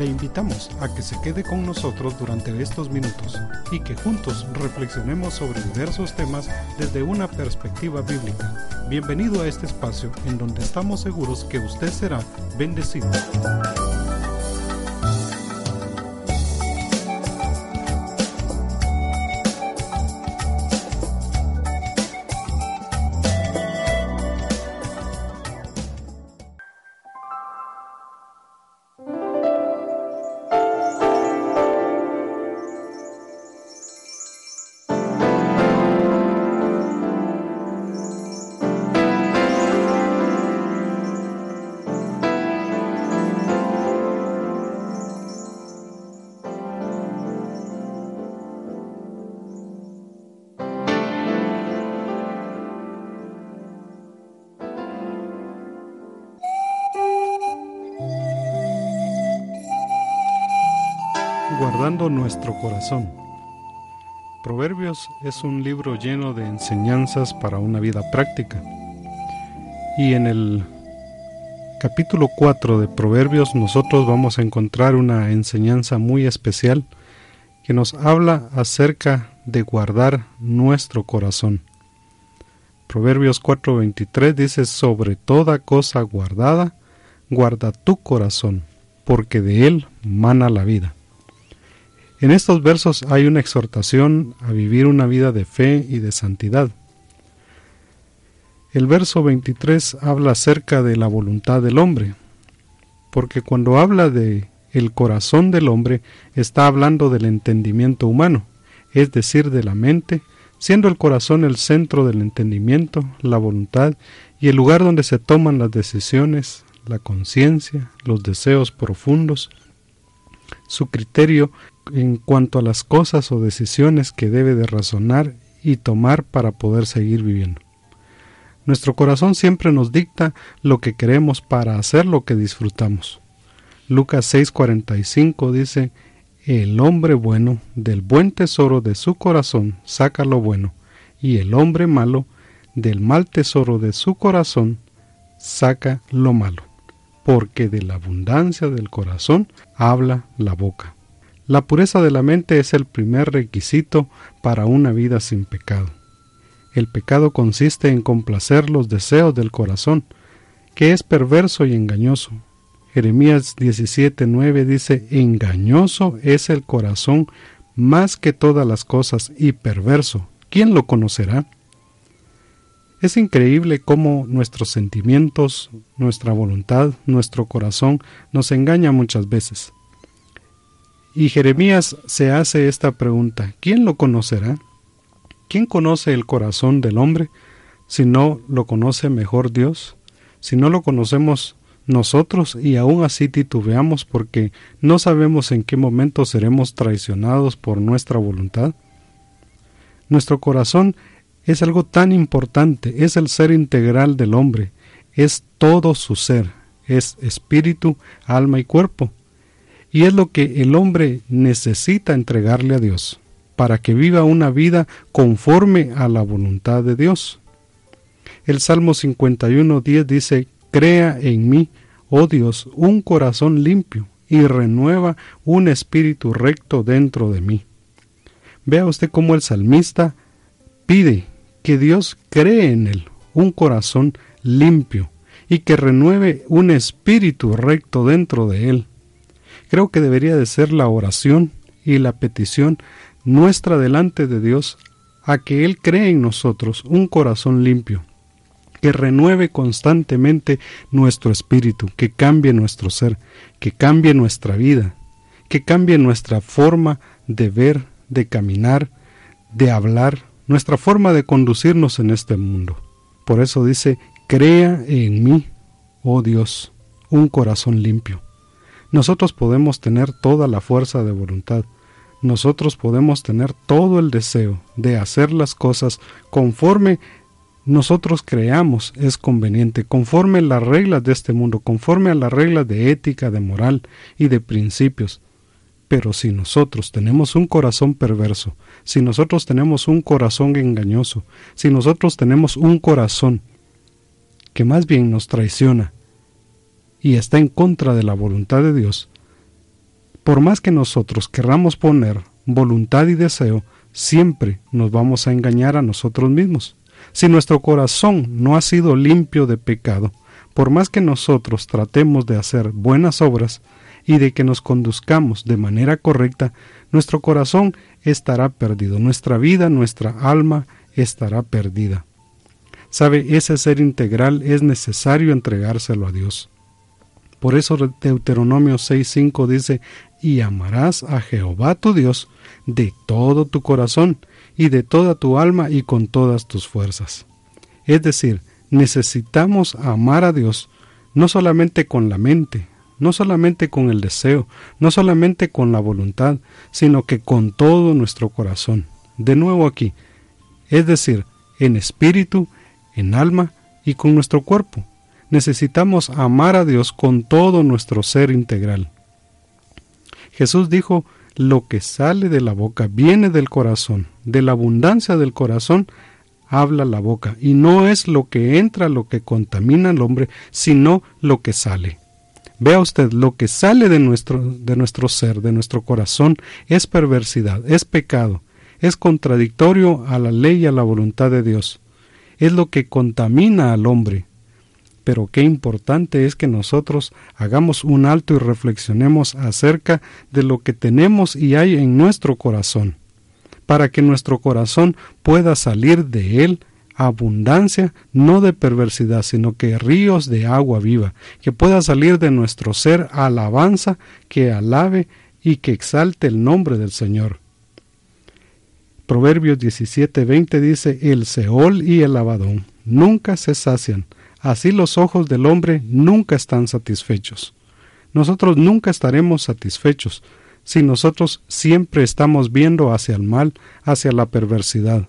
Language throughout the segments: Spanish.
Le invitamos a que se quede con nosotros durante estos minutos y que juntos reflexionemos sobre diversos temas desde una perspectiva bíblica. Bienvenido a este espacio en donde estamos seguros que usted será bendecido. Guardando nuestro corazón. Proverbios es un libro lleno de enseñanzas para una vida práctica. Y en el capítulo 4 de Proverbios nosotros vamos a encontrar una enseñanza muy especial que nos habla acerca de guardar nuestro corazón. Proverbios 4:23 dice, sobre toda cosa guardada, guarda tu corazón, porque de él mana la vida. En estos versos hay una exhortación a vivir una vida de fe y de santidad. El verso 23 habla acerca de la voluntad del hombre, porque cuando habla de el corazón del hombre está hablando del entendimiento humano, es decir, de la mente, siendo el corazón el centro del entendimiento, la voluntad y el lugar donde se toman las decisiones, la conciencia, los deseos profundos, su criterio en cuanto a las cosas o decisiones que debe de razonar y tomar para poder seguir viviendo. Nuestro corazón siempre nos dicta lo que queremos para hacer lo que disfrutamos. Lucas 6:45 dice, El hombre bueno del buen tesoro de su corazón saca lo bueno, y el hombre malo del mal tesoro de su corazón saca lo malo, porque de la abundancia del corazón habla la boca. La pureza de la mente es el primer requisito para una vida sin pecado. El pecado consiste en complacer los deseos del corazón, que es perverso y engañoso. Jeremías 17:9 dice, engañoso es el corazón más que todas las cosas y perverso. ¿Quién lo conocerá? Es increíble cómo nuestros sentimientos, nuestra voluntad, nuestro corazón nos engaña muchas veces. Y Jeremías se hace esta pregunta, ¿quién lo conocerá? ¿Quién conoce el corazón del hombre si no lo conoce mejor Dios? Si no lo conocemos nosotros y aún así titubeamos porque no sabemos en qué momento seremos traicionados por nuestra voluntad. Nuestro corazón es algo tan importante, es el ser integral del hombre, es todo su ser, es espíritu, alma y cuerpo y es lo que el hombre necesita entregarle a Dios para que viva una vida conforme a la voluntad de Dios. El Salmo 51.10 dice, Crea en mí, oh Dios, un corazón limpio y renueva un espíritu recto dentro de mí. Vea usted cómo el salmista pide que Dios cree en él un corazón limpio y que renueve un espíritu recto dentro de él. Creo que debería de ser la oración y la petición nuestra delante de Dios a que Él cree en nosotros un corazón limpio, que renueve constantemente nuestro espíritu, que cambie nuestro ser, que cambie nuestra vida, que cambie nuestra forma de ver, de caminar, de hablar, nuestra forma de conducirnos en este mundo. Por eso dice, crea en mí, oh Dios, un corazón limpio. Nosotros podemos tener toda la fuerza de voluntad, nosotros podemos tener todo el deseo de hacer las cosas conforme nosotros creamos es conveniente, conforme las reglas de este mundo, conforme a las reglas de ética, de moral y de principios. Pero si nosotros tenemos un corazón perverso, si nosotros tenemos un corazón engañoso, si nosotros tenemos un corazón que más bien nos traiciona, y está en contra de la voluntad de Dios, Por más que nosotros querramos poner voluntad y deseo, siempre nos vamos a engañar a nosotros mismos. Si nuestro corazón no ha sido limpio de pecado, por más que nosotros tratemos de hacer buenas obras y de que nos conduzcamos de manera correcta, nuestro corazón estará perdido, nuestra vida, nuestra alma estará perdida. Sabe, ese ser integral es necesario entregárselo a Dios. Por eso Deuteronomio 6.5 dice, y amarás a Jehová tu Dios de todo tu corazón y de toda tu alma y con todas tus fuerzas. Es decir, necesitamos amar a Dios no solamente con la mente, no solamente con el deseo, no solamente con la voluntad, sino que con todo nuestro corazón. De nuevo aquí, es decir, en espíritu, en alma y con nuestro cuerpo. Necesitamos amar a Dios con todo nuestro ser integral. Jesús dijo, lo que sale de la boca viene del corazón, de la abundancia del corazón habla la boca, y no es lo que entra lo que contamina al hombre, sino lo que sale. Vea usted, lo que sale de nuestro, de nuestro ser, de nuestro corazón, es perversidad, es pecado, es contradictorio a la ley y a la voluntad de Dios es lo que contamina al hombre. Pero qué importante es que nosotros hagamos un alto y reflexionemos acerca de lo que tenemos y hay en nuestro corazón, para que nuestro corazón pueda salir de él abundancia, no de perversidad, sino que ríos de agua viva, que pueda salir de nuestro ser alabanza que alabe y que exalte el nombre del Señor. Proverbios 17:20 dice, el Seol y el Abadón nunca se sacian, así los ojos del hombre nunca están satisfechos. Nosotros nunca estaremos satisfechos si nosotros siempre estamos viendo hacia el mal, hacia la perversidad.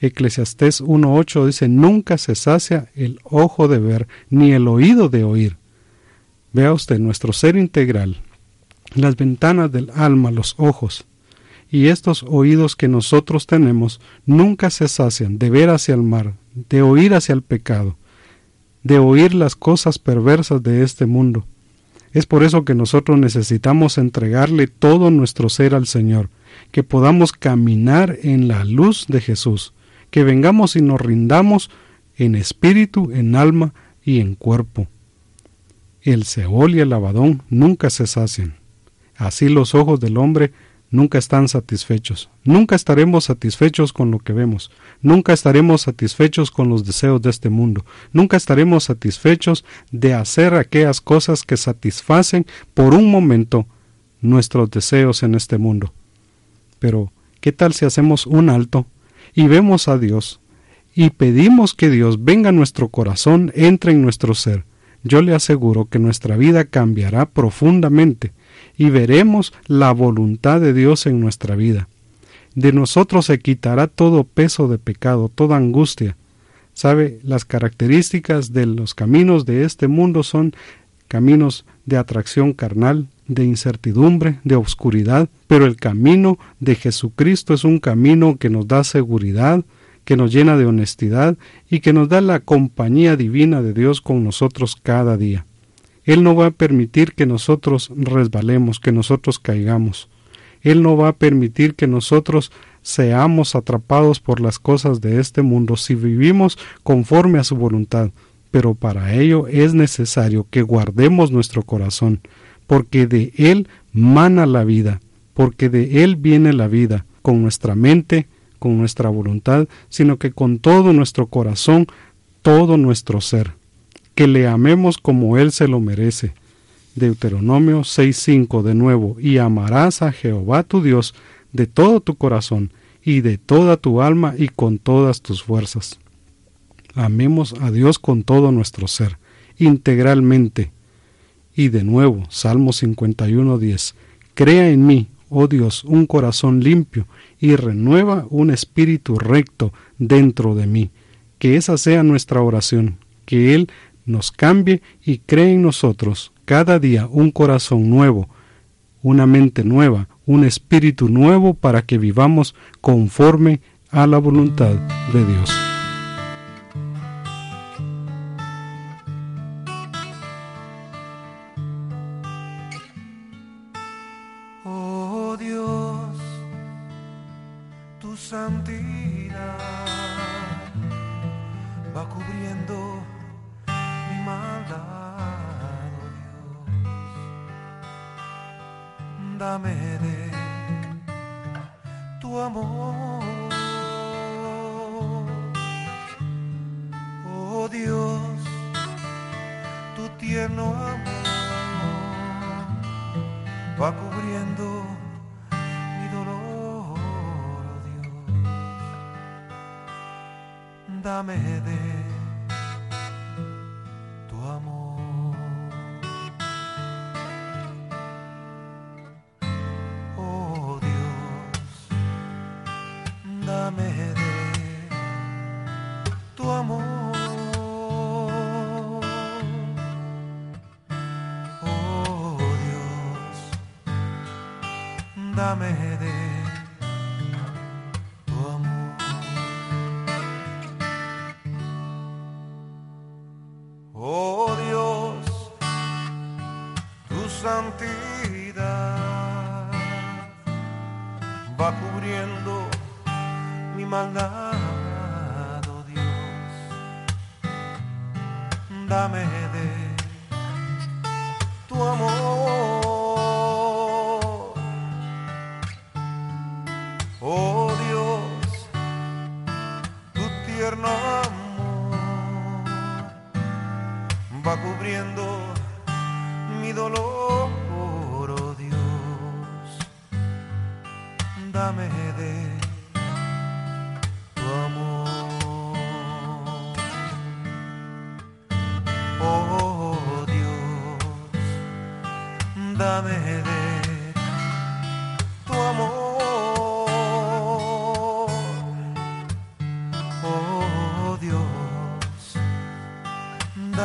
Eclesiastés 1.8 dice, nunca se sacia el ojo de ver, ni el oído de oír. Vea usted nuestro ser integral, las ventanas del alma, los ojos, y estos oídos que nosotros tenemos nunca se sacian de ver hacia el mar, de oír hacia el pecado, de oír las cosas perversas de este mundo. Es por eso que nosotros necesitamos entregarle todo nuestro ser al Señor, que podamos caminar en la luz de Jesús, que vengamos y nos rindamos en espíritu, en alma y en cuerpo. El Seol y el Abadón nunca se sacian. Así los ojos del hombre nunca están satisfechos. Nunca estaremos satisfechos con lo que vemos. Nunca estaremos satisfechos con los deseos de este mundo. Nunca estaremos satisfechos de hacer aquellas cosas que satisfacen por un momento nuestros deseos en este mundo. Pero, ¿qué tal si hacemos un alto y vemos a Dios y pedimos que Dios venga a nuestro corazón, entre en nuestro ser? Yo le aseguro que nuestra vida cambiará profundamente y veremos la voluntad de Dios en nuestra vida. De nosotros se quitará todo peso de pecado, toda angustia. ¿Sabe? Las características de los caminos de este mundo son caminos de atracción carnal, de incertidumbre, de oscuridad, pero el camino de Jesucristo es un camino que nos da seguridad, que nos llena de honestidad y que nos da la compañía divina de Dios con nosotros cada día. Él no va a permitir que nosotros resbalemos, que nosotros caigamos. Él no va a permitir que nosotros seamos atrapados por las cosas de este mundo si vivimos conforme a su voluntad. Pero para ello es necesario que guardemos nuestro corazón, porque de Él mana la vida, porque de Él viene la vida, con nuestra mente, con nuestra voluntad, sino que con todo nuestro corazón, todo nuestro ser que le amemos como Él se lo merece. Deuteronomio 6.5 de nuevo, y amarás a Jehová tu Dios de todo tu corazón y de toda tu alma y con todas tus fuerzas. Amemos a Dios con todo nuestro ser, integralmente. Y de nuevo, Salmo 51.10, Crea en mí, oh Dios, un corazón limpio y renueva un espíritu recto dentro de mí. Que esa sea nuestra oración, que Él nos cambie y cree en nosotros cada día un corazón nuevo, una mente nueva, un espíritu nuevo para que vivamos conforme a la voluntad de Dios. Oh Dios, tu santidad va cubriendo oh Dios. Dame de tu amor. Oh Dios, tu tierno amor va cubriendo mi dolor, oh Dios. Dame de dame de tu amor. Oh Dios, tu santidad va cubriendo mi maldad, oh Dios. Dame de amor va cubriendo mi dolor, oh Dios. Dame de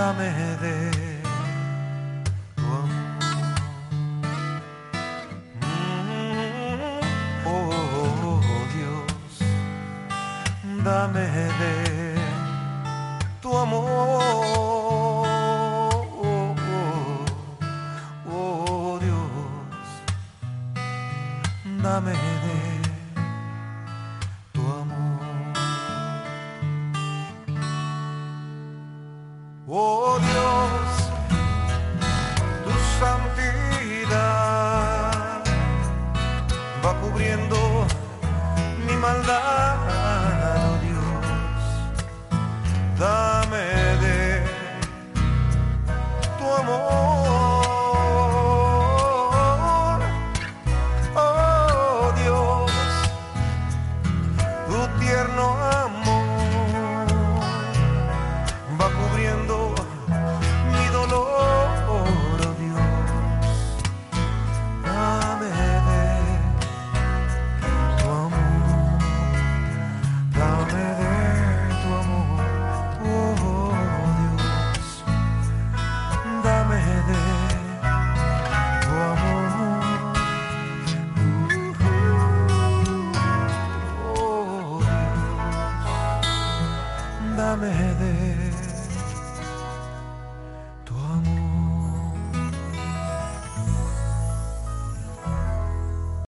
dame de tu amor. Mm, Oh Dios, dame de tu amor. Oh Dios, dame de